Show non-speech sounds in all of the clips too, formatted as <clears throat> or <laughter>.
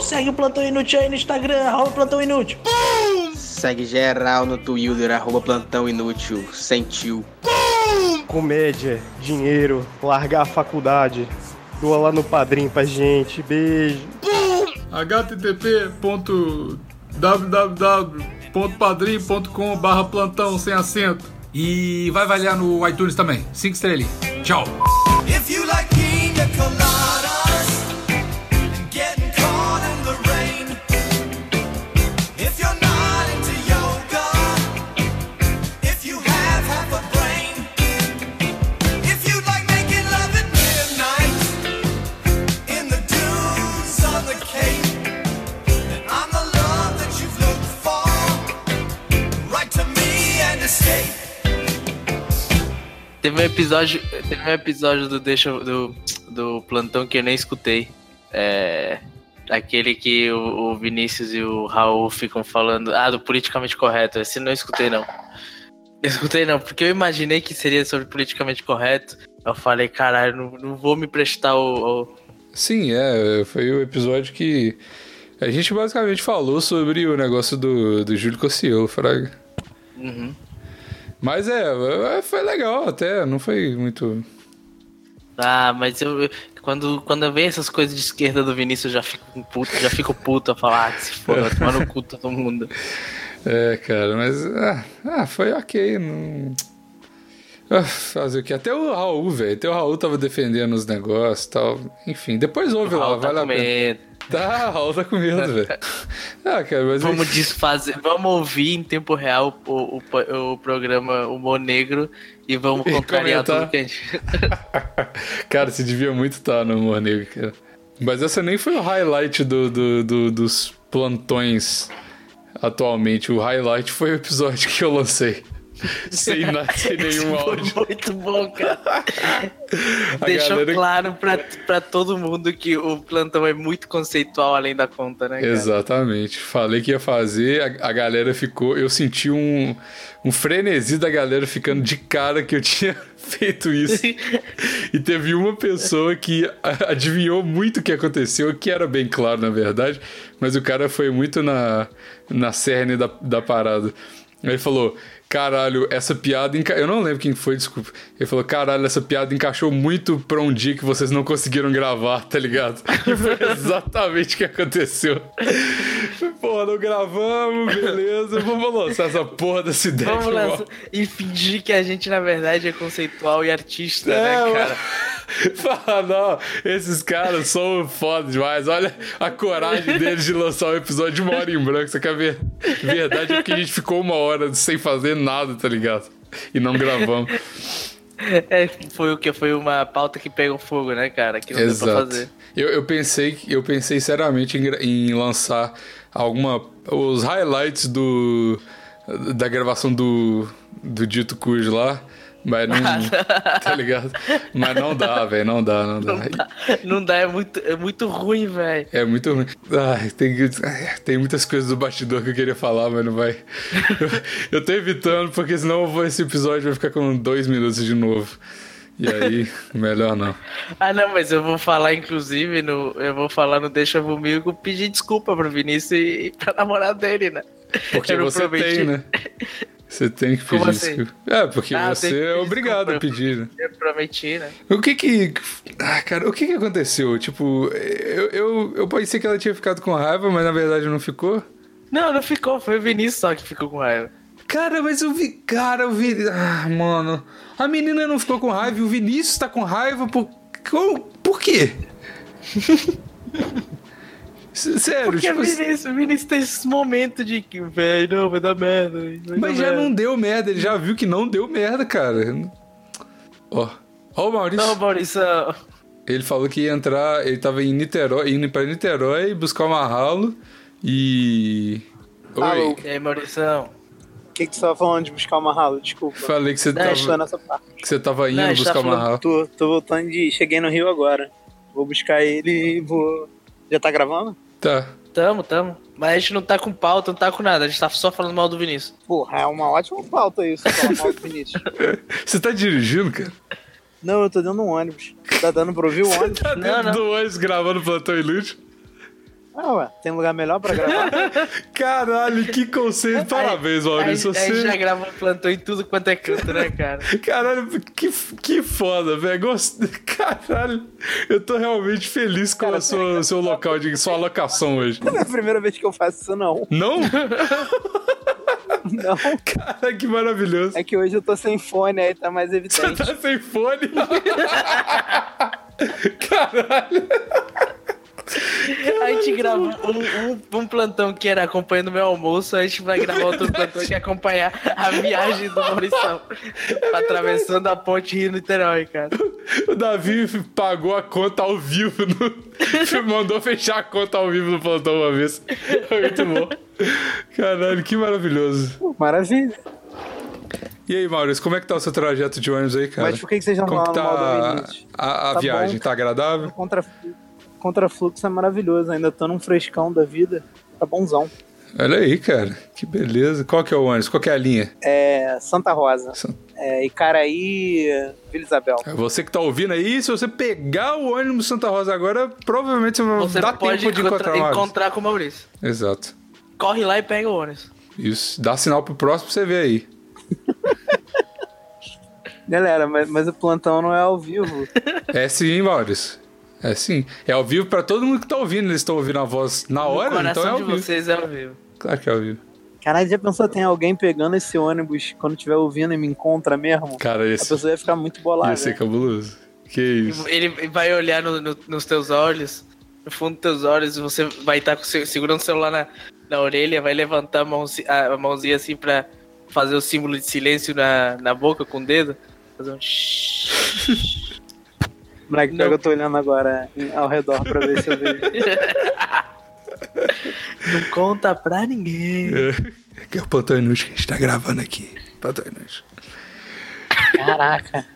Segue o Plantão Inútil aí no Instagram, arroba Plantão Inútil. Segue geral no Twitter, arroba Plantão Inútil, sentiu. Comédia, dinheiro, largar a faculdade. Doa lá no padrinho pra gente. Beijo. http.www.padrim.com barra plantão sem acento. E vai avaliar no iTunes também. Cinco estrelinhas. Tchau. Teve um episódio, teve um episódio do deixa do, do plantão que eu nem escutei. É aquele que o, o Vinícius e o Raul ficam falando, ah, do politicamente correto. Esse eu não escutei não. Eu escutei não, porque eu imaginei que seria sobre politicamente correto. Eu falei, caralho, não, não vou me prestar ao, ao... Sim, é, foi o episódio que a gente basicamente falou sobre o negócio do, do Júlio Cossielo, Fraga. Uhum. Mas é, foi legal até, não foi muito. Ah, mas eu, quando, quando eu vejo essas coisas de esquerda do Vinícius, eu já fico puto, já fico puto a falar, ah, que se for, vai tomar no cu todo mundo. É, cara, mas. Ah, ah, foi ok. Não... Ah, fazer o que? Até o Raul, velho. Até o Raul tava defendendo os negócios e tal. Enfim, depois ouve lá, tá vale a com pena. medo. Tá, Raul tá com medo, velho. <laughs> Ah, cara, mas. Vamos desfazer, vamos ouvir em tempo real o, o, o programa Humor Negro e vamos <laughs> E contrariar comentar. tudo que a gente. <laughs> Cara, você devia muito estar no Humor Negro, cara. Mas essa nem foi o highlight do, do- do- dos plantões atualmente. O highlight foi o episódio que eu lancei. <laughs> sem, sem nenhum Foi áudio. muito bom, cara. <laughs> Deixou galera- claro pra, pra todo mundo que o plantão é muito conceitual além da conta, né? Cara? Exatamente. Falei que ia fazer, a, a galera ficou. Eu senti um, um frenesi da galera ficando de cara que eu <laughs> tinha feito isso. e teve uma pessoa que adivinhou muito o que aconteceu, que era bem claro, na verdade, mas o cara foi muito na, na cerne da, da parada. Aí Ele falou. Caralho, essa piada. Enca... Eu não lembro quem foi, desculpa. Ele falou: Caralho, essa piada encaixou muito pra um dia que vocês não conseguiram gravar, tá ligado? <laughs> E foi exatamente o que aconteceu. Pô, não gravamos, beleza. Vamos lançar essa porra dessa ideia. Vamos lançar e fingir que a gente, na verdade, é conceitual e artista, É, né, cara? <laughs> Fala, não, esses caras são foda demais. Olha a coragem deles de lançar um episódio de uma hora em branco. Só que a ver- verdade é porque a gente ficou uma hora sem fazer nada, tá ligado? E não gravamos. É, foi o que? Foi uma pauta que pegou fogo, né, cara? Que não deu pra fazer. Exato. Eu, eu pensei, eu pensei seriamente em, em lançar alguma. os highlights do. da gravação do. do Dito Cujo lá. Mas não. tá ligado? Mas não dá, velho. Não dá, não dá. Não dá, é muito, é muito ruim, velho. É muito ruim. Ai, tem, tem muitas coisas do bastidor que eu queria falar, mas não vai. Eu, <laughs> eu tô evitando, porque senão esse episódio vai ficar com dois minutos de novo. E aí, <laughs> melhor não. Ah, não, mas eu vou falar, inclusive, no, eu vou falar no Deixa Comigo, pedir desculpa pro Vinícius e, e pra namorada dele, né? Porque Eu não você prometi. tem, né? <laughs> Você tem que pedir assim? desculpa. É, porque Ah, você é obrigado a desculpa. pedir, né? Eu prometi, né? O que que. Ah, cara, o que que aconteceu? Tipo, eu, eu, eu pensei que ela tinha ficado com raiva, mas na verdade não ficou. Não, não ficou, foi o Vinícius só que ficou com raiva. Cara, mas eu vi. Cara, eu vi. Ah, mano. A menina não ficou com raiva e o Vinícius tá com raiva por. Por quê? <laughs> Sério, Porque tipo. o Vinícius, o Vinícius tem esse momento de que, velho, não, vai dar merda. vai Mas dar já merda. não deu merda, ele já viu que não deu merda, cara. Ó. Ó o Maurício. Não, Maurício, Ele falou que ia entrar. Ele tava em Niterói, indo pra Niterói buscar uma ralo e. Oi. Alô. e aí, Maurício? O que, que você tava falando de buscar uma ralo? Desculpa. Falei que você Não, tava, nessa parte. que você tava indo Não, buscar tá uma ralo. Tô, tô voltando de. Cheguei no Rio agora. Vou buscar ele e vou. Já tá gravando? Tá. Tamo, tamo. Mas a gente não tá com pauta, não tá com nada. A gente tá só falando mal do Vinícius. Porra, é uma ótima pauta isso, falar mal do Vinícius. <laughs> Você tá dirigindo, cara? Não, eu tô dentro de um ônibus. Tá dando pra ouvir o ônibus? Tá dentro não. do ônibus gravando plantão inútil? Ah, ué, tem lugar melhor pra gravar? <laughs> Caralho, que conceito. Parabéns, A Maurício. gente, a gente já Você... gravou plantão em tudo quanto é canto, né, cara? <laughs> Caralho, que, que foda, velho. Gost... <laughs> Caralho, eu tô realmente feliz com o seu, seu local, de sua locação hoje. Não é a primeira vez que eu faço isso, não. Não? Não. Cara, que maravilhoso. É que hoje eu tô sem fone, aí tá mais Você evidente. tá sem fone? Caralho. A gente gravou um, um- um plantão que era acompanhando meu almoço, a gente vai gravar outro plantão que é acompanhar a viagem do Maurição. atravessando a ponte Rio-Niterói, cara. O Davi pagou a conta ao vivo. No... <laughs> Mandou fechar a conta ao vivo no plantão uma vez. Foi muito bom. Caralho, que maravilhoso. Maravilha. E aí, Maurício, como é que tá o seu trajeto de ônibus aí, cara? Mas por que que vocês não Como que tá Vinícius? a, a Tá viagem? bom. Tá agradável? Contra, contrafluxo é maravilhoso, ainda tô num frescão da vida. Tá bonzão. Olha aí, cara. Que beleza. Qual que é o ônibus? Qual que é a linha? É Santa Rosa. San- É Icaraí, Vila Isabel. É Você que tá ouvindo aí, se você pegar o ônibus Santa Rosa agora, provavelmente você vai Você dar pode tempo de encontrar o Maurício. encontrar com o Maurício. Exato. Corre lá e pega o ônibus. Isso. Dá sinal pro próximo pra você ver aí. <laughs> Galera, mas, mas o plantão não é ao vivo. É sim, Maurício. É sim. É ao vivo pra todo mundo que tá ouvindo. Eles estão ouvindo a voz na hora, coração então é ao de vivo. vocês é ao vivo. Claro que é ao vivo. Caralho, já pensou, tem alguém pegando esse ônibus quando estiver ouvindo e me encontra mesmo? Cara, A esse pessoa ia ficar muito bolada. ia ser cabuloso. Que isso. Ele vai olhar no- no- nos teus olhos, no fundo dos teus olhos, e você vai estar segurando o celular na, na orelha, vai levantar a, mãozi- a mãozinha assim pra fazer o símbolo de silêncio na, na boca com o dedo. Fazer um <laughs> shhh. Moleque, pior que eu tô olhando agora ao redor pra ver se eu vejo. <laughs> Não conta pra ninguém. Que é o Inútil que a gente tá gravando aqui. Inútil. Caraca.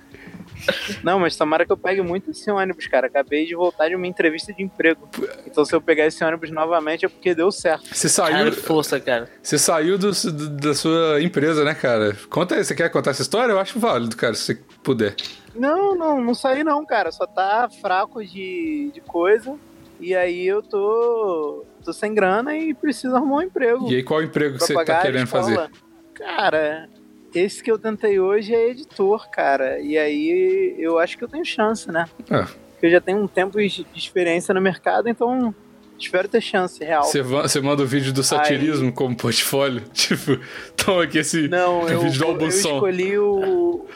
Não, mas tomara que eu pegue muito esse ônibus, cara. Acabei de voltar de uma entrevista de emprego. Então se eu pegar esse ônibus novamente é porque deu certo. Você Cara, saiu, força, cara. você saiu do- do- da sua empresa, né, cara? Conta aí, você quer contar essa história? Eu acho válido, cara, se você puder. Não, não, não saí não, cara. Só tá fraco de, de coisa. E aí eu tô, tô sem grana e preciso arrumar um emprego. E aí, qual emprego que você tá querendo fazer? Cara, esse que eu tentei hoje é editor, cara. E aí eu acho que eu tenho chance, né? Porque eu já tenho um tempo de experiência no mercado, então espero ter chance real. você, manda o vídeo do satirismo como portfólio? <laughs> Tipo, toma aqui esse Não, eu, vídeo do eu Albução. escolhi o.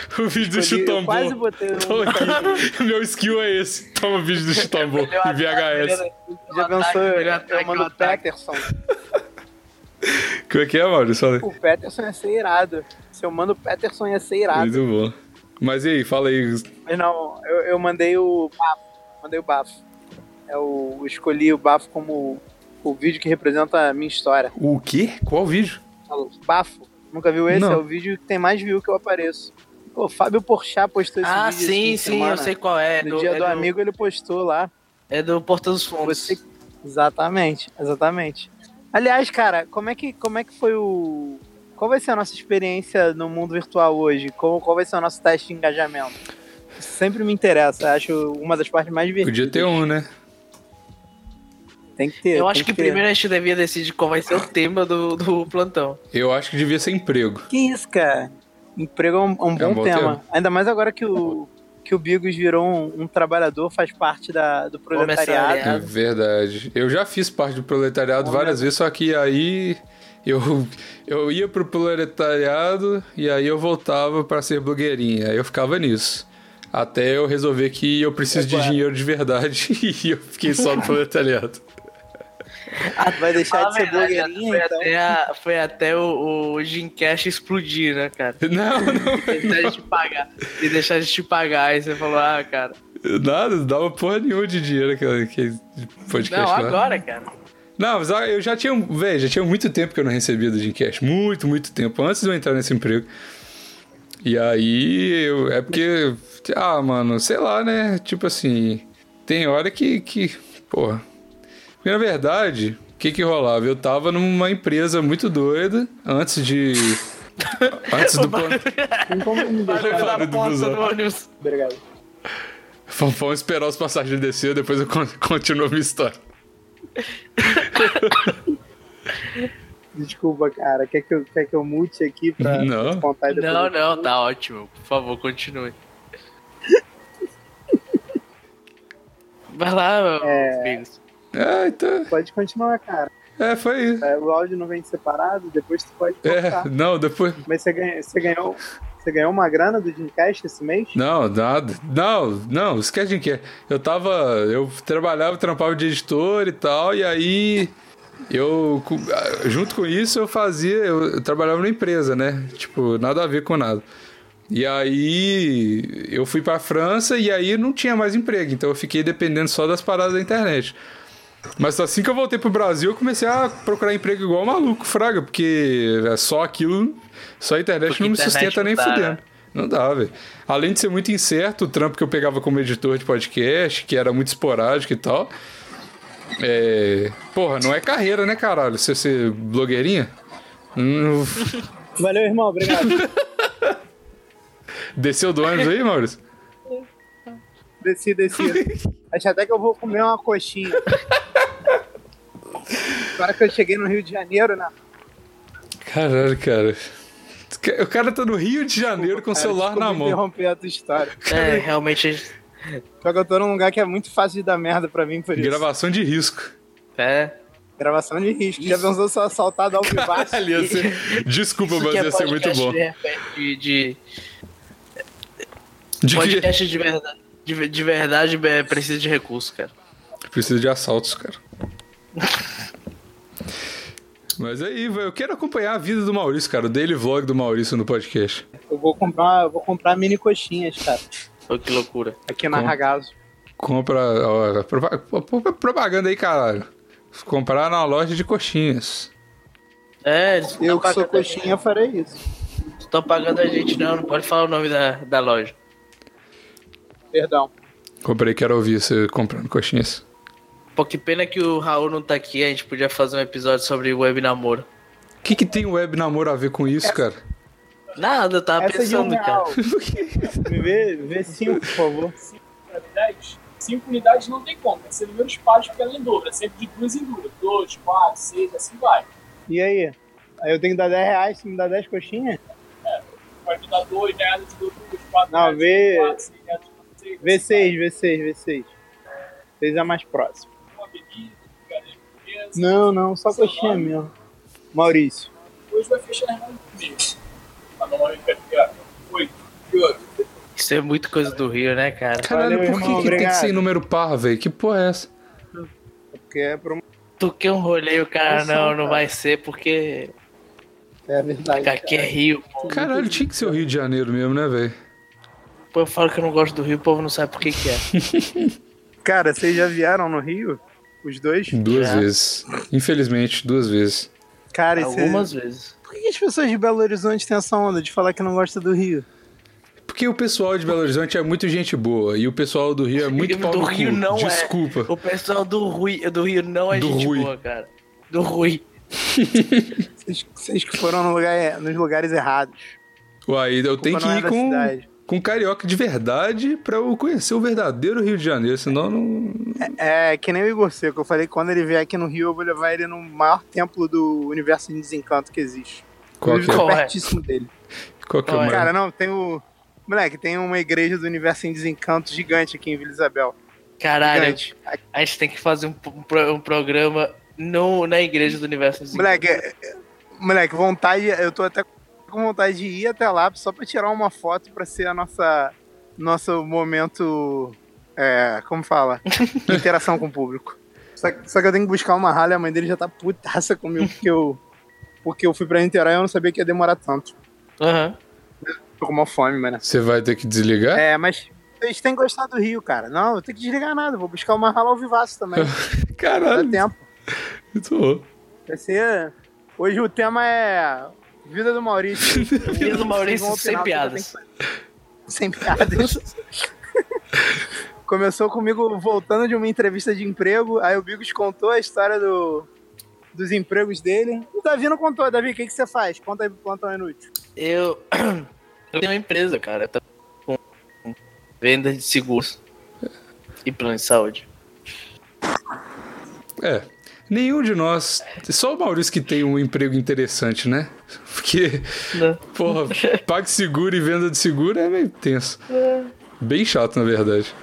<laughs> O vídeo do escolhi- eu quase botei aqui. Meu skill é esse. Toma o vídeo do chutambô em VHS. Já pensou, eu, mando o. Peterson. Como é que é, Maurício? Fala aí. O Peterson ia ser irado. Se eu mando o Peterson ia ser irado. Muito bom. Mas e aí, fala aí. Mas não, eu, eu mandei o bafo. Mandei o bafo. É eu escolhi o bafo como o vídeo que representa a minha história. O quê? Qual vídeo? Bafo. Nunca viu esse? Não. É o vídeo que tem mais view que eu apareço. Pô, Fábio Porchat postou esse Ah, vídeo. esse sim, sim, semana. eu sei qual é. No do- dia é do amigo ele postou lá. É do Porta dos Fundos. Você... Exatamente, exatamente. Aliás, cara, como é que, como é que foi o. Qual vai ser a nossa experiência no mundo virtual hoje? Qual, qual vai ser o nosso teste de engajamento? Isso sempre me interessa, acho uma das partes mais divertidas. Podia ter um, né? Tem que ter. Eu acho que ter. primeiro a gente devia decidir qual vai ser o tema do, do plantão. Eu acho que devia ser emprego. Que isso, cara? Emprego é um, é um bom, um bom tema. tema. Ainda mais agora que o, que o Bigos virou um, um trabalhador, faz parte da, do proletariado. É verdade. Eu já fiz parte do proletariado várias vezes, só que aí eu, eu ia pro proletariado e aí eu voltava pra ser blogueirinha. Aí eu ficava nisso. Até eu resolver que eu preciso de dinheiro de verdade <laughs> e eu fiquei só no proletariado. Vai deixar de ser blogueirinha, foi então. Até a- foi até o, o Gymcast explodir, né, cara? Não, não. E deixar de te pagar. E deixar de te pagar. Aí você falou, ah, cara. Nada, não dava porra nenhuma de dinheiro aquele, aquele podcast Não, lá. agora, cara. Não, mas ah, eu já tinha, velho, já tinha muito tempo que eu não recebia do Dreamcast. Muito, muito tempo. Antes de eu entrar nesse emprego. E aí, eu, é porque, ah, mano, sei lá, né? Tipo assim, tem hora que, que porra. Porque na verdade, o que que rolava? Eu tava numa empresa muito doida antes de. <laughs> antes do Barulho <laughs> da porta do ônibus. Obrigado. Vamos esperar os passageiros descer, depois eu con- <laughs> continuo a minha história. Desculpa, cara. Quer que eu, quer que eu mute aqui pra Não. contar e depois Não, não, tá ótimo. Por favor, continue. Vai lá, É. amigos. É, então. Pode continuar, cara. É, foi isso. É, O áudio não vem separado, depois tu pode É, cortar. não, depois. Mas você, ganha, você, ganhou, você ganhou uma grana do Dreamcast esse mês? Não, nada. Não, não, esquece de que. Eu tava. Eu trabalhava, trampava de editor e tal, e aí. Eu, junto com isso, eu fazia. Eu, trabalhava numa empresa, né? Tipo, nada a ver com nada. E aí. Eu fui pra França e aí não tinha mais emprego, então eu fiquei dependendo só das paradas da internet. Mas assim que eu voltei pro Brasil, eu comecei a procurar emprego igual maluco, fraga, porque é só aquilo, só a internet Porque não me internet sustenta nem dá, fudendo. né? Não dá, velho. Além de ser muito incerto, o trampo que eu pegava como editor de podcast, que era muito esporádico e tal. É... Porra, não é carreira, né, caralho? Você ser blogueirinha? Hum, <laughs> Valeu, irmão. Obrigado. <laughs> Desceu do ônibus aí, Maurício? desci, desci. Acho até que eu vou comer uma coxinha. <laughs> Agora que eu cheguei no Rio de Janeiro, né? Caralho, cara. O cara tá no Rio de Janeiro com o celular na mão. interromper a tua história. <laughs> É, realmente. Só que eu tô num lugar que é muito fácil de dar merda pra mim por isso. Gravação de risco. É. Gravação de risco. Já pensou ser assaltado ao? Caralho, ia ser... Desculpa, Isso mas que é ia ser muito podcast bom. De, de, De que podcast de verdade. De, de verdade é, precisa de recurso, cara. precisa de assaltos, cara. <laughs> Mas aí, velho, eu quero acompanhar a vida do Maurício, cara. O daily vlog do Maurício no podcast. Eu vou comprar, eu vou comprar mini coxinhas, cara. Ô, que loucura. Aqui na Com- Ragazzo. Compra. Ó, propa- propa- propaganda aí, caralho. Comprar na loja de coxinhas. É, eles Eu que sou coxinha farei isso. estão pagando a gente, não. Não pode falar o nome da, da loja. Perdão. Comprei, quero ouvir você comprando coxinhas. Pô, que pena que o Raul não tá aqui. A gente podia fazer um episódio sobre web namoro. O que, que tem o web namoro a ver com isso, cara? Nada, eu tava Essa é de pensando, cara. real. <laughs> Me vê, vê cinco, por favor. para 10, 5 unidades não tem como. Tem que ser números pares porque ela é dobro. É sempre de duas em duas. 2, 4, 6, assim vai. E aí? Aí eu tenho que dar 10 reais se me dá 10 coxinhas? Pode dar 2 reais, dou 2, 4 Não, reais, vê- 4, 6 reais, 6, V6, V6, V6. 6 é mais próximo. Não, não, só coxinha mesmo. Maurício. Hoje vai fechar comigo. Tá ficar. 8, 8. Isso é muito coisa do Rio, né, cara? Caralho, Valeu, por que, irmão, que tem que ser em número par, velho? Que porra é essa? Porque é promo... Tu que um rolê, o cara, não, não cara. vai ser porque É verdade. aqui é Rio. pô. Caralho, tinha que ser o Rio de Janeiro mesmo, né, velho? Pô, eu falo que eu não gosto do Rio, o povo não sabe por que que é. <laughs> Cara, vocês já vieram no Rio? Os dois? Duas Já. vezes. Infelizmente, duas vezes. Cara, esse... Algumas vezes. por que as pessoas de Belo Horizonte têm essa onda de falar que não gosta do Rio? Porque o pessoal de Belo Horizonte é muito gente boa e o pessoal do Rio é <laughs> muito pau do Rio cu. não é. Desculpa. O pessoal do Rio, do Rio não é Do gente Rui. boa, cara. Do Rui. <laughs> Vocês, vocês que foram no lugar, nos lugares errados. Uai, eu tenho que é ir da com, cidade. Com carioca de verdade pra eu conhecer o verdadeiro Rio de Janeiro, senão não. É, que nem o Igor Seco. Eu falei que quando ele vier aqui no Rio, eu vou levar ele no maior templo do universo de desencanto que existe. Qual que é? é? pertíssimo dele. Qual que é o Qual é? maior? Cara, não, tem o. Moleque, tem uma igreja do universo em desencanto gigante aqui em Vila Isabel. Caralho, Gigante. a gente tem que fazer um, um um programa no, na Igreja do Universo. dos Moleque, é- é- moleque, vontade. Eu tô até com vontade de ir até lá só pra tirar uma foto pra ser a nossa. Nosso momento. É, como fala? <laughs> Interação com o público. Só, que- só que eu tenho que buscar uma rala e a mãe dele já tá putaça comigo porque eu. Porque eu fui pra Niterói e eu não sabia que ia demorar tanto. Aham. Tô com uma fome, mano. Você vai ter que desligar? É, mas vocês têm gostado do Rio, cara. Não, eu tenho que desligar nada. Vou buscar uma rala ao vivaço também. <laughs> Dá Caralho, tempo. muito bom. Vai ser. Hoje o tema é. Vida do Maurício. <laughs> Vida do Maurício sem piadas. Sem piadas. <laughs> Começou comigo voltando de uma entrevista de emprego. Aí o Bigos contou a história do, dos empregos dele. O Davi não contou. Davi, o que, que você faz? Conta aí pro plantão inútil. Eu, <clears throat> eu tenho uma empresa, cara. Tá com venda de seguros e plano de saúde. É. Nenhum de nós. Só o Maurício que tem um emprego interessante, né? Porque, Não. porra, PagSeguro e venda de seguro é meio tenso. Bem chato, na verdade.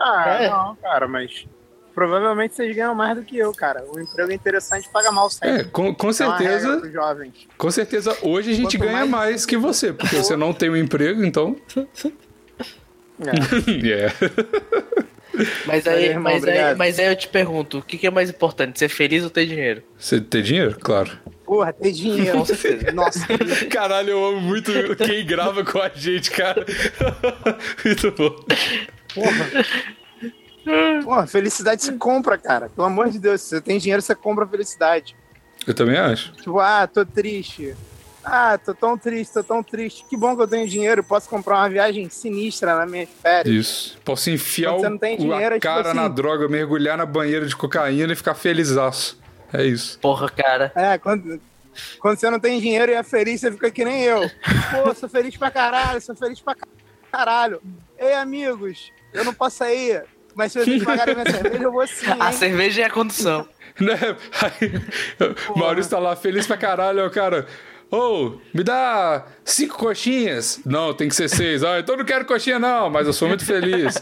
Ah, É. não, cara, mas provavelmente vocês ganham mais do que eu, cara. O emprego interessante paga mal É, sempre. com, com Isso é certeza. jovens. Com certeza, hoje a gente Quanto ganha mais mais que você, porque você não tem um emprego, então. <laughs> <laughs> É. É. <laughs> Mas aí, irmão, mas, aí, mas aí eu te pergunto, o que, que é mais importante, ser feliz ou ter dinheiro? Você tem dinheiro? Claro. Porra, ter dinheiro. Com certeza. Nossa, <laughs> Caralho, eu amo muito quem grava com a gente, cara. <laughs> Muito bom. porra, felicidade se compra, cara. Pelo amor de Deus, se você tem dinheiro, você compra felicidade. Eu também acho. Tipo, ah, tô triste. Ah, tô tão triste, tô tão triste. Que bom que eu tenho dinheiro, posso comprar uma viagem sinistra na minha férias. Isso. Posso enfiar o, dinheiro, a é tipo cara assim- na droga, mergulhar na banheira de cocaína e ficar felizaço. É isso. Porra, cara. É, quando, quando você não tem dinheiro e é feliz, você fica que nem eu. Pô, sou feliz pra caralho, sou feliz pra caralho. Ei, amigos, eu não posso sair, mas se vocês pagarem minha cerveja, eu vou sim, <laughs> A hein? cerveja é a condição. <laughs> Né? Aí, <laughs> o Maurício tá lá feliz pra caralho, cara. Ô, me dá cinco coxinhas. Não, tem que ser seis. Ah, então eu não quero coxinha, não, mas eu sou muito feliz.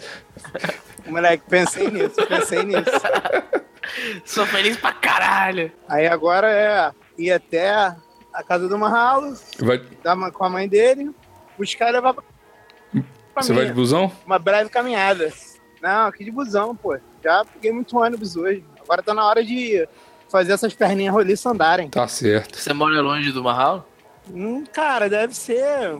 <laughs> Moleque, pensei nisso, pensei nisso. Sou feliz pra caralho. Aí agora é ir até a casa do Mahalo, Vai, dar uma, com a mãe dele, buscar e levar pra, você vai de busão? Uma breve caminhada. Não, aqui de busão, pô. Já peguei muito ônibus hoje. Agora tá na hora de fazer essas perninhas roliças andarem. Tá certo. Você mora longe do Marral? Hum, cara, deve ser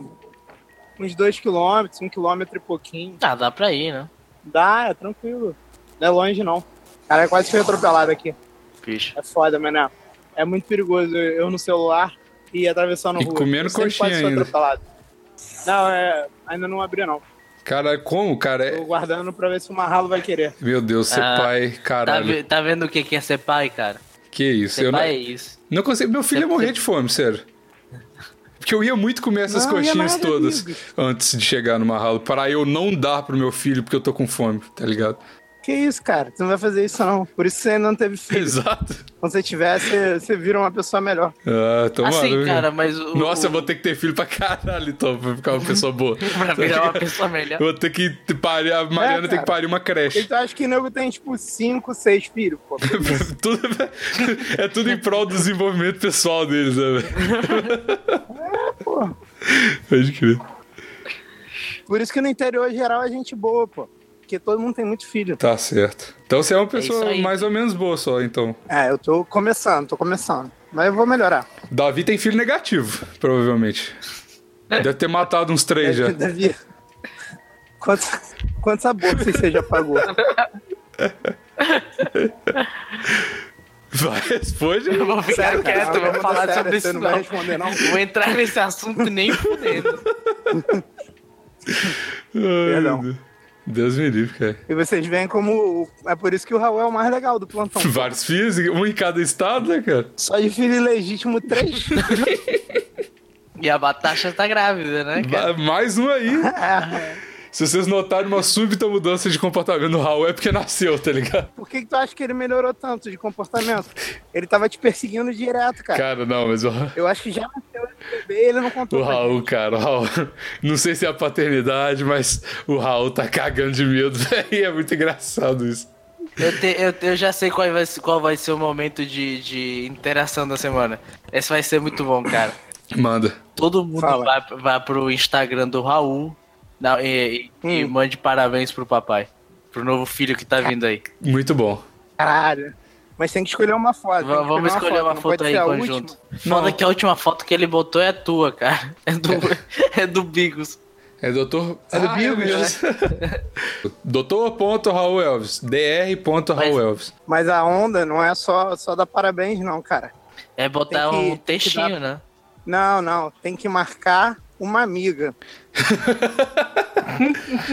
uns dois quilômetros, um quilômetro e pouquinho. Ah, dá pra ir, né? Dá, é tranquilo. Não é longe, não. Cara, quase fui atropelado aqui. Bicho. É foda, mané. É muito perigoso eu no celular e atravessando E rua. comendo Eu sempre coxinha ainda. atropelado. Não, é, ainda não abri, não. Cara, como, cara? Tô É... guardando pra ver se o Marralo vai querer. Meu Deus, ser Ah, pai, Tá, caralho. ve- tá vendo o que que é ser pai, cara? Que isso? Ser Eu não, é isso. não consigo. Meu filho ia Você- morrer você- de fome, sério. Porque eu ia muito comer essas Não, coxinhas todas amigo. antes de chegar no Marralo, para eu não dar pro meu filho porque eu tô com fome, tá ligado? Que isso, cara? Tu não vai fazer isso, não. Por isso você ainda não teve filho. Exato. Quando você tiver, você, você vira uma pessoa melhor. Ah, tomara. Assim, cara, mas o... Nossa, eu vou ter que ter filho pra caralho, então, pra ficar uma pessoa boa. <laughs> Pra virar uma pessoa melhor. Eu vou ter que parir, a Mariana tem cara. que parir uma creche. tu acha que nego tem, tipo, cinco, seis filhos, pô? <laughs> tudo, <laughs> é tudo em prol do desenvolvimento pessoal deles, né? velho? Pô. Pode crer. Por isso que no interior geral é gente boa, pô. Porque todo mundo tem muito filho. Tá certo. Então você é uma isso pessoa aí. mais ou menos boa só, então. É, eu tô começando, tô começando. Mas eu vou melhorar. Davi tem filho negativo, provavelmente. Deve ter matado uns três já. Davi, quantos, quantos abortos você já pagou? Vai, responde. Eu vou ficar Sério, cara, quieto, eu vou falar séria, sobre você isso não não. vai responder, não? Vou entrar nesse assunto nem fudendo. Perdão. Deus. Me livre, cara. E vocês veem como. É por isso que o Raul é o mais legal do plantão. <laughs> Vários filhos, um em cada estado, né, cara? Só de filho ilegítimo, três. <laughs> E a Batasha tá grávida, né, cara? Mais um aí. <laughs> Se vocês notarem uma súbita mudança de comportamento no Raul, é porque nasceu, tá ligado? Por que, que tu acha que ele melhorou tanto de comportamento? Ele tava te perseguindo direto, cara. Cara, não, mas o, Eu acho que já nasceu esse bebê e ele não contou. o Raul, gente. cara, o Raul. Não sei se é a paternidade, mas o Raul tá cagando de medo, <laughs> velho. É muito engraçado isso. Eu, te- eu, eu já sei qual vai, ser- qual vai ser o momento de, de interação da semana. Esse vai ser muito bom, cara. Manda. Todo mundo Fala. vai, vai pro Instagram do Raul na- e, e- e Hum. mande parabéns pro papai. Pro novo filho que tá vindo aí. Muito bom. Caralho. Mas tem que escolher uma foto. vamos escolher uma não foto pode aí ser a conjunto. Foda que a última foto que ele botou é a tua, cara. É do, <laughs> é do Bigos. É doutor. É do Ah, Bigos, mesmo. <laughs> Doutor.Raul Elvis. Dr.Raul Elvis. Mas a onda não é só, só dar parabéns, não, cara. É botar que- um textinho, dar- né? Não, não. Tem que marcar uma amiga. <laughs>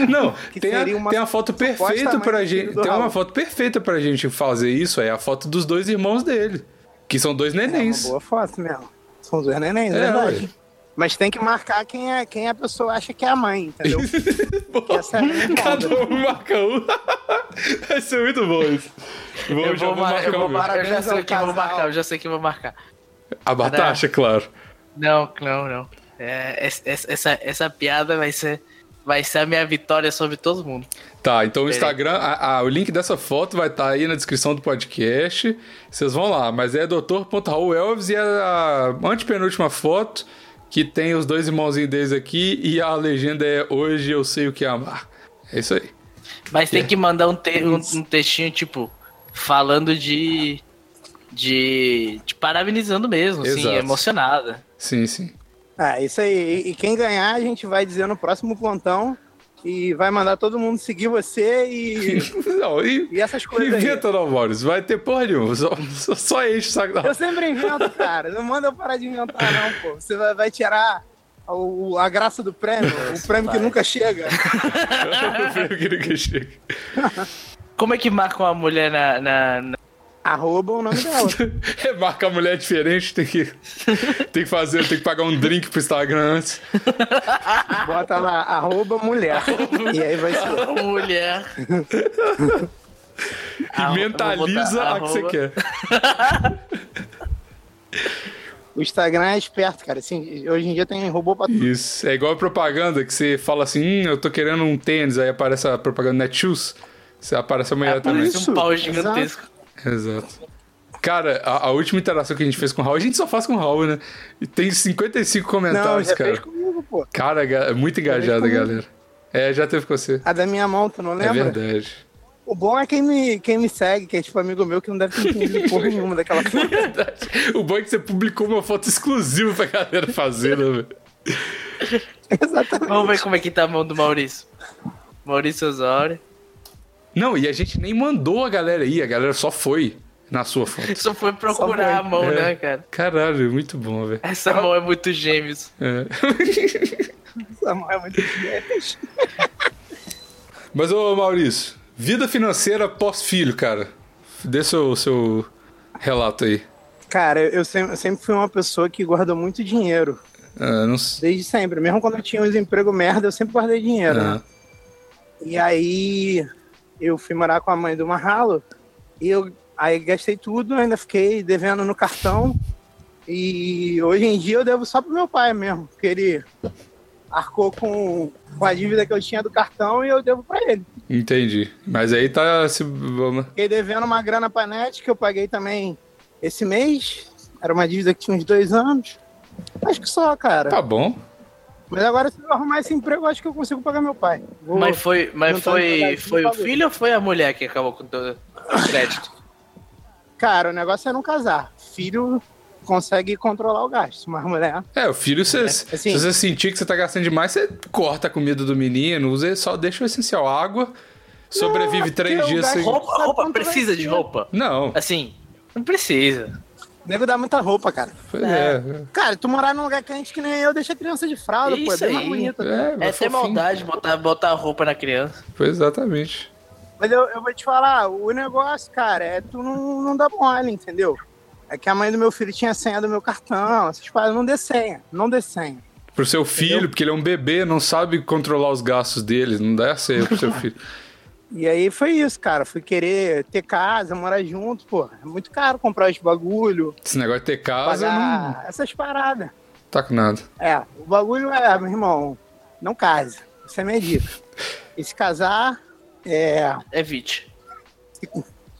Não, tem uma tem a foto perfeita pra gente. Tem uma foto perfeita pra gente fazer isso. É a foto dos dois irmãos dele. Que são dois É uma nenéns. boa foto mesmo. São dois nenéns, é, É, verdade. ué. Mas tem que marcar quem, é, quem a pessoa acha que é a mãe, entendeu? <laughs> Essa é <laughs> Cada um marca um. Vai ser muito bom isso. Vou, Eu já vou, vou mar- marcar eu vou marcar, eu já sei ao o que eu vou marcar, eu já sei o que eu vou marcar. A Batasha, claro. Não, não, não. É, es- es- essa, essa piada vai ser, vai ser a minha vitória sobre todo mundo. Tá, então o. Instagram, a- a- o link dessa foto vai estar aí na descrição do podcast. Vocês vão lá, mas é Dr. Elvis e a antepenúltima foto que tem os dois irmãozinhos deles aqui e a legenda é Hoje eu sei o que é amar. É isso aí. Mas tem É. que mandar um, te- um, um textinho, tipo, falando de. de. de parabenizando mesmo, assim, Exato. emocionada. Sim, sim. Ah, isso aí. E- quem ganhar, a gente vai dizer no próximo plantão e vai mandar todo mundo seguir você e, <laughs> Não, e, e essas coisas aí. inventa não, Maurício. Vai ter porra nenhuma. Só, só, só enche o saco da Eu sempre invento, cara. Não manda eu parar de inventar, não, pô. Você vai, vai tirar o- a graça do prêmio, <laughs> o prêmio que nunca chega. Eu prefiro que ninguém chegue. Como é que marca uma mulher na. na- na- Arroba o nome dela. <laughs> É, marca a mulher diferente, tem que, tem que fazer, tem que pagar um drink pro Instagram antes. Bota lá, arroba mulher. E aí vai ser. mulher. E mentaliza botar a que você quer. O Instagram é esperto, cara. Assim, hoje em dia tem robô pra tudo. Isso. É igual a propaganda que você fala assim, hum, eu tô querendo um tênis, aí aparece a propaganda Netshoes. Você aparece a mulher também. Parece Isso, um pau gigantesco. Exato. Cara, a, a última interação que a gente fez com o Raul, a gente só faz com o Raul, né? E tem 55 Não, comentários, já cara. comigo, pô. Cara, é muito engajada, galera. É, já teve com você. A da minha mão, tu não É lembra? verdade. o bom é quem me, quem me segue, que é tipo amigo meu que não deve ter entendido <laughs> porra nenhuma daquela foto. <laughs> verdade. O bom é que você publicou uma foto exclusiva pra galera fazer, né, velho? <laughs> Exatamente. Vamos ver como é que tá a mão do Maurício. Maurício Osório. Não, e a gente nem mandou a galera aí, a galera só foi na sua foto. <laughs> Só foi procurar Só foi. a mão, É. né, cara? Caralho, muito bom, velho. Essa mão é muito gêmeos. É. Essa mão é muito gigante. <laughs> Mas, ô Maurício, vida financeira pós-filho, cara. Dê seu, seu relato aí. Cara, eu sempre, eu sempre fui uma pessoa que guardou muito dinheiro. Ah, não Desde sempre. Mesmo quando eu tinha uns empregos merda, eu sempre guardei dinheiro. ah, né? E aí eu fui morar com a mãe do Marralo e eu aí gastei tudo, ainda fiquei devendo no cartão. E hoje em dia eu devo só pro meu pai mesmo, porque ele arcou com, com a dívida que eu tinha do cartão e eu devo pra ele. entendi. Mas aí tá. Se, vamos- Fiquei devendo uma grana pra net que eu paguei também esse mês. Era uma dívida que tinha uns dois anos. Acho que só, cara. tá bom. Mas agora, se eu arrumar esse emprego, eu acho que eu consigo pagar meu pai. Vou- Mas foi, mas foi, foi o pagar. filho ou foi a mulher que acabou com todo o crédito? Cara, o negócio é não casar. Filho consegue controlar o gasto, mas mulher. É, o filho, você, assim- se você sentir que você tá gastando demais, você corta a comida do menino, usa, só deixa o essencial. Água, sobrevive Não, três dias sem. Roupa, roupa precisa de ser? roupa? Não, Assim, não precisa. Deve dar muita roupa, cara. pois é. Cara, tu morar num lugar quente que nem eu, deixa a criança de fralda, pô, é Isso bem mais aí. bonita. É, É ter maldade botar, botar roupa na criança. Foi exatamente. Mas eu, eu vou te falar, o negócio, cara, é tu não, não dá mole, entendeu? É que a mãe do meu filho tinha senha do meu cartão, essas paradas, não dê senha, não dê senha. Pro seu filho, porque ele é um bebê, não sabe controlar os gastos dele, não dá certo pro seu <laughs> filho. E aí foi isso, cara. Fui querer ter casa, morar junto, pô. É muito caro comprar os bagulho, Esse negócio de ter casa não essas paradas. tá com nada. É, o bagulho é, meu irmão, não case. Isso é minha dica. <laughs> E se casar, é. Evite.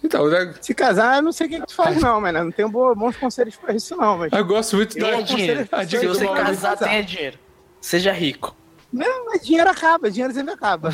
Então, né, Se casar, eu não sei o que, que tu faz, não, mano. Não tenho bo- bons conselhos pra isso, não, mas. eu gosto muito da. Tenha dinheiro. Se você casar, tenha dinheiro. Seja rico. Não, mas dinheiro acaba, dinheiro sempre acaba.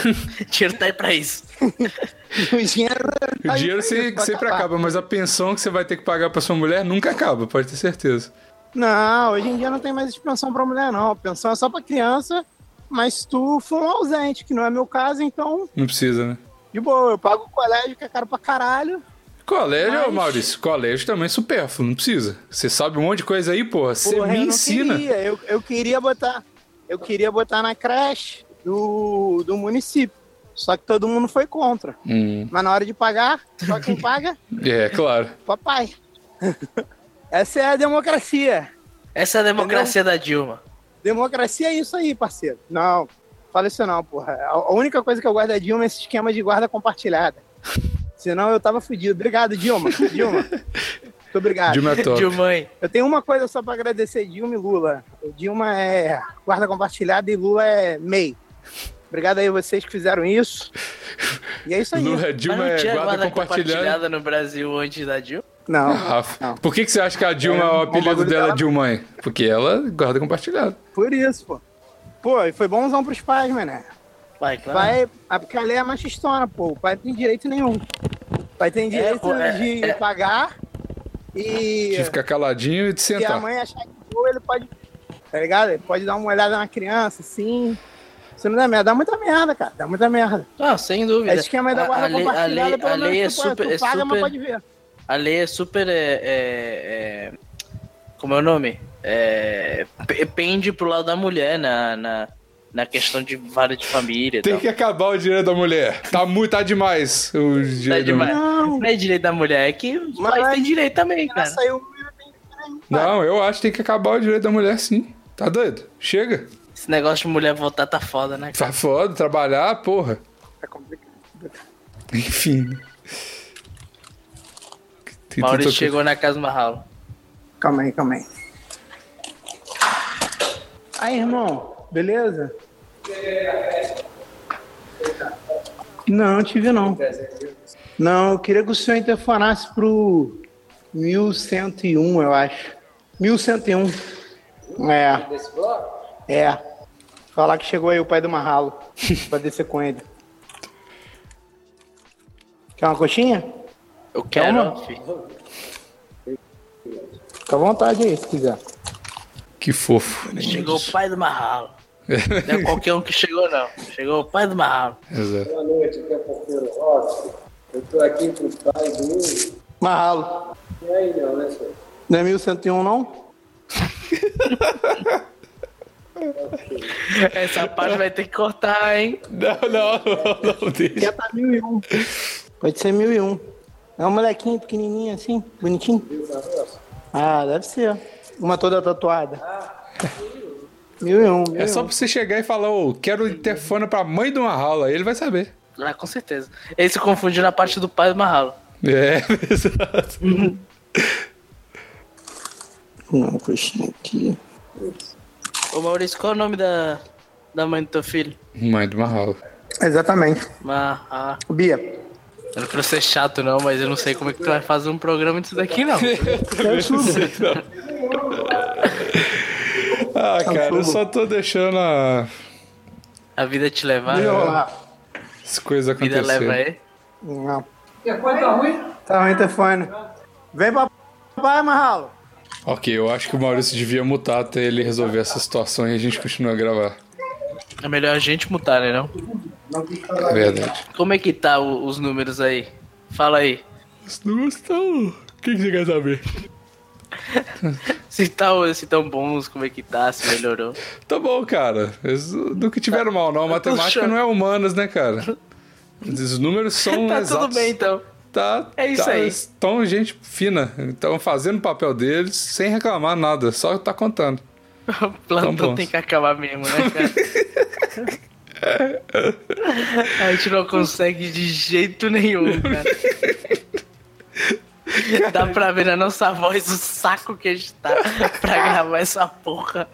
<laughs> Dinheiro tá aí pra isso. <laughs> o dinheiro. O tá aí dinheiro se- isso, sempre acabar. acaba, mas a pensão que você vai ter que pagar pra sua mulher nunca acaba, pode ter certeza. Não, hoje em dia não tem mais pensão pra mulher, não. Pensão é só pra criança, mas tu for um ausente, que não é meu caso, então, Não precisa, né? de boa, eu pago o colégio, que é caro pra caralho. Colégio, Mas- Maurício, colégio também é supérfluo, não precisa. Você sabe um monte de coisa aí, porra. Você me eu ensina. Queria. Eu, eu queria botar. Eu queria botar na creche do, do município. Só que todo mundo foi contra. Hum, Mas na hora de pagar, só quem <laughs> paga, é, claro. papai. <laughs> Essa é a democracia. Essa é a democracia da Dilma. Democracia é isso aí, parceiro. Não, fala isso não, porra. A única coisa que eu gosto da Dilma é esse esquema de guarda compartilhada. <laughs> Senão eu tava fudido. Obrigado, Dilma. Dilma. Muito obrigado. Dilma é top. Dilma. Eu tenho uma coisa só pra agradecer Dilma e Lula. O Dilma é guarda compartilhada e Lula é MEI. Obrigado aí vocês que fizeram isso. E é isso aí. Lula, Dilma não é guarda guarda compartilhada. compartilhada no Brasil antes da Dilma? Não, Rafa, Não. por que, que você acha que a Dilma, É, o um apelido dela é. Dilma? hein? Porque ela guarda compartilhado. por isso, pô. Pô, e foi bonzão pros pais, mané. Vai, claro. Pai, ah, porque a lei é machistona, pô. O pai não tem direito nenhum. O pai tem direito pô, é- de é- pagar e De ficar caladinho e de se a sentar. mãe achar que for, ele pode. Tá ligado? Ele pode dar uma olhada na criança, assim. Se não der merda, dá muita merda, cara. Dá muita merda. Não, sem dúvida. É esquema da A- guarda a lei- a compartilhada, lei- pelo a lei é super- tu é paga, mas super- pode ver. A lei é super. É, é- é- como é o nome? É, pe- pende pro lado da mulher na, na, na questão de vara de família. Tem tal. que acabar o direito da mulher. Tá muito, tá demais o Tá direito da mulher. demais. Não. Não é direito da mulher, é que os Mas- pais têm direito também, cara. saiu. Não, eu acho que tem que acabar o direito da mulher, sim. Tá doido? Chega. Esse negócio de mulher votar tá foda, né? cara? Tá foda, trabalhar, porra. Tá complicado. Enfim. Tem Maurício tanta chegou na casa do Marralo. Calma aí, calma aí. Aí, irmão, beleza? Não, tive não. Não, eu queria que o senhor interfonasse pro 1101, eu acho. 1101. É. É. Falar que chegou aí o pai do Marralo. <laughs> pra descer com ele. Quer uma coxinha? Eu quero. Filho. Fica à vontade aí, se quiser. Que fofo. Chegou o pai do Marralo. Não é qualquer um que chegou, não. Chegou o pai do Marralo. Boa noite, aqui é o porteiro Rossi. Eu tô aqui pro pai do. Marralo. E aí, não, né, senhor? Não é 1101, não? <laughs> Essa parte vai ter que cortar, hein? Não, não, não, não deixa. Já tá 1001. Pode ser 1001. É um molequinho pequenininho assim, bonitinho. Ah, deve ser. Uma toda tatuada. <laughs> 1001, 1001. É só pra você chegar e falar, ô, quero interfone pra mãe do Marralo, aí ele vai saber. Ah, com certeza. Ele se confundiu na parte do pai do Marralo. É, <laughs> exato. Uma coxinha aqui. Ô Maurício, qual é o nome da, da mãe do teu filho? Mãe do Marralo. Exatamente. Ah, ah. Bia, Eu não quero ser chato, não, mas eu não sei como é que tu vai fazer um programa disso daqui, não. <laughs> eu subo. Ah, cara, eu só tô deixando a... A vida te levar. Rolar. as coisas A vida leva aí. Não. E a conta tá ruim? Tá ruim telefone. Vem pra papai, Marralo. Ok, eu acho que o Maurício devia mutar até ele resolver essa situação e a gente continua a gravar. É melhor a gente mutar, né, não? É verdade. Como é que tá o- os números aí? Fala aí. Os números estão... O que que você quer saber? Se tá, se tão bons, como é que tá, se melhorou. Tá bom, cara. Eles nunca tiveram mal, não. Matemática achando. não é humanas, né, cara? Os números são <laughs> Tá exatos. tudo bem, então. Tá, É isso tá, aí. Estão gente fina. Estão fazendo o papel deles sem reclamar nada. Só tá contando. <laughs> O plantão tem que acabar mesmo, né, cara? <laughs> A gente não consegue de jeito nenhum, cara. <laughs> Dá pra ver na nossa voz o saco que a gente tá pra gravar essa porra.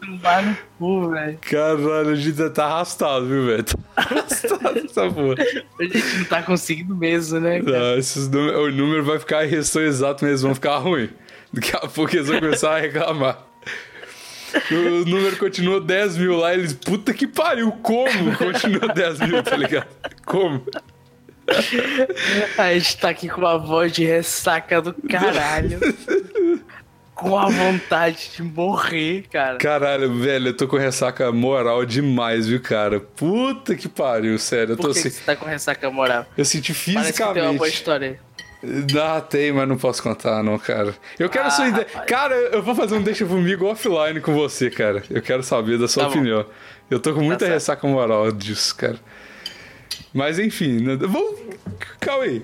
Tomar no cu, velho. Caralho, a gente tá arrastado, viu, velho? Tá arrastado essa porra. A gente não tá conseguindo mesmo, né, cara? Não, esses números, o número vai ficar em resto exato mesmo, vão ficar ruim. Daqui a pouco eles vão começar a reclamar. O número continua 10 mil lá, eles, puta que pariu, como continua 10 mil, tá ligado? Como? A gente tá aqui com uma voz de ressaca do caralho. com a vontade de morrer, cara. Caralho, velho, eu tô com ressaca moral demais, viu, cara? Puta que pariu, sério. Eu, tô Por que, assim, que você tá com ressaca moral? eu senti Parece que tem uma boa fisicamente. história. Ah, tem, mas não posso contar, não, cara. Eu quero Ah, sua ideia. rapaz. Cara, eu vou fazer um Deixa Comigo offline com você, cara. Eu quero saber da sua Tá bom. opinião. Eu tô com muita certo. ressaca moral disso, cara. Mas enfim, né, vamos. Calma aí.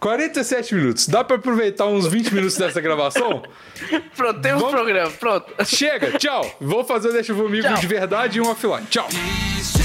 47 minutos. Dá pra aproveitar uns 20 minutos dessa gravação? <laughs> Pronto, temos Vamos- programa, pronto. Chega, tchau. Vou fazer o Deixa Comigo Tchau. de verdade e um offline. Tchau. My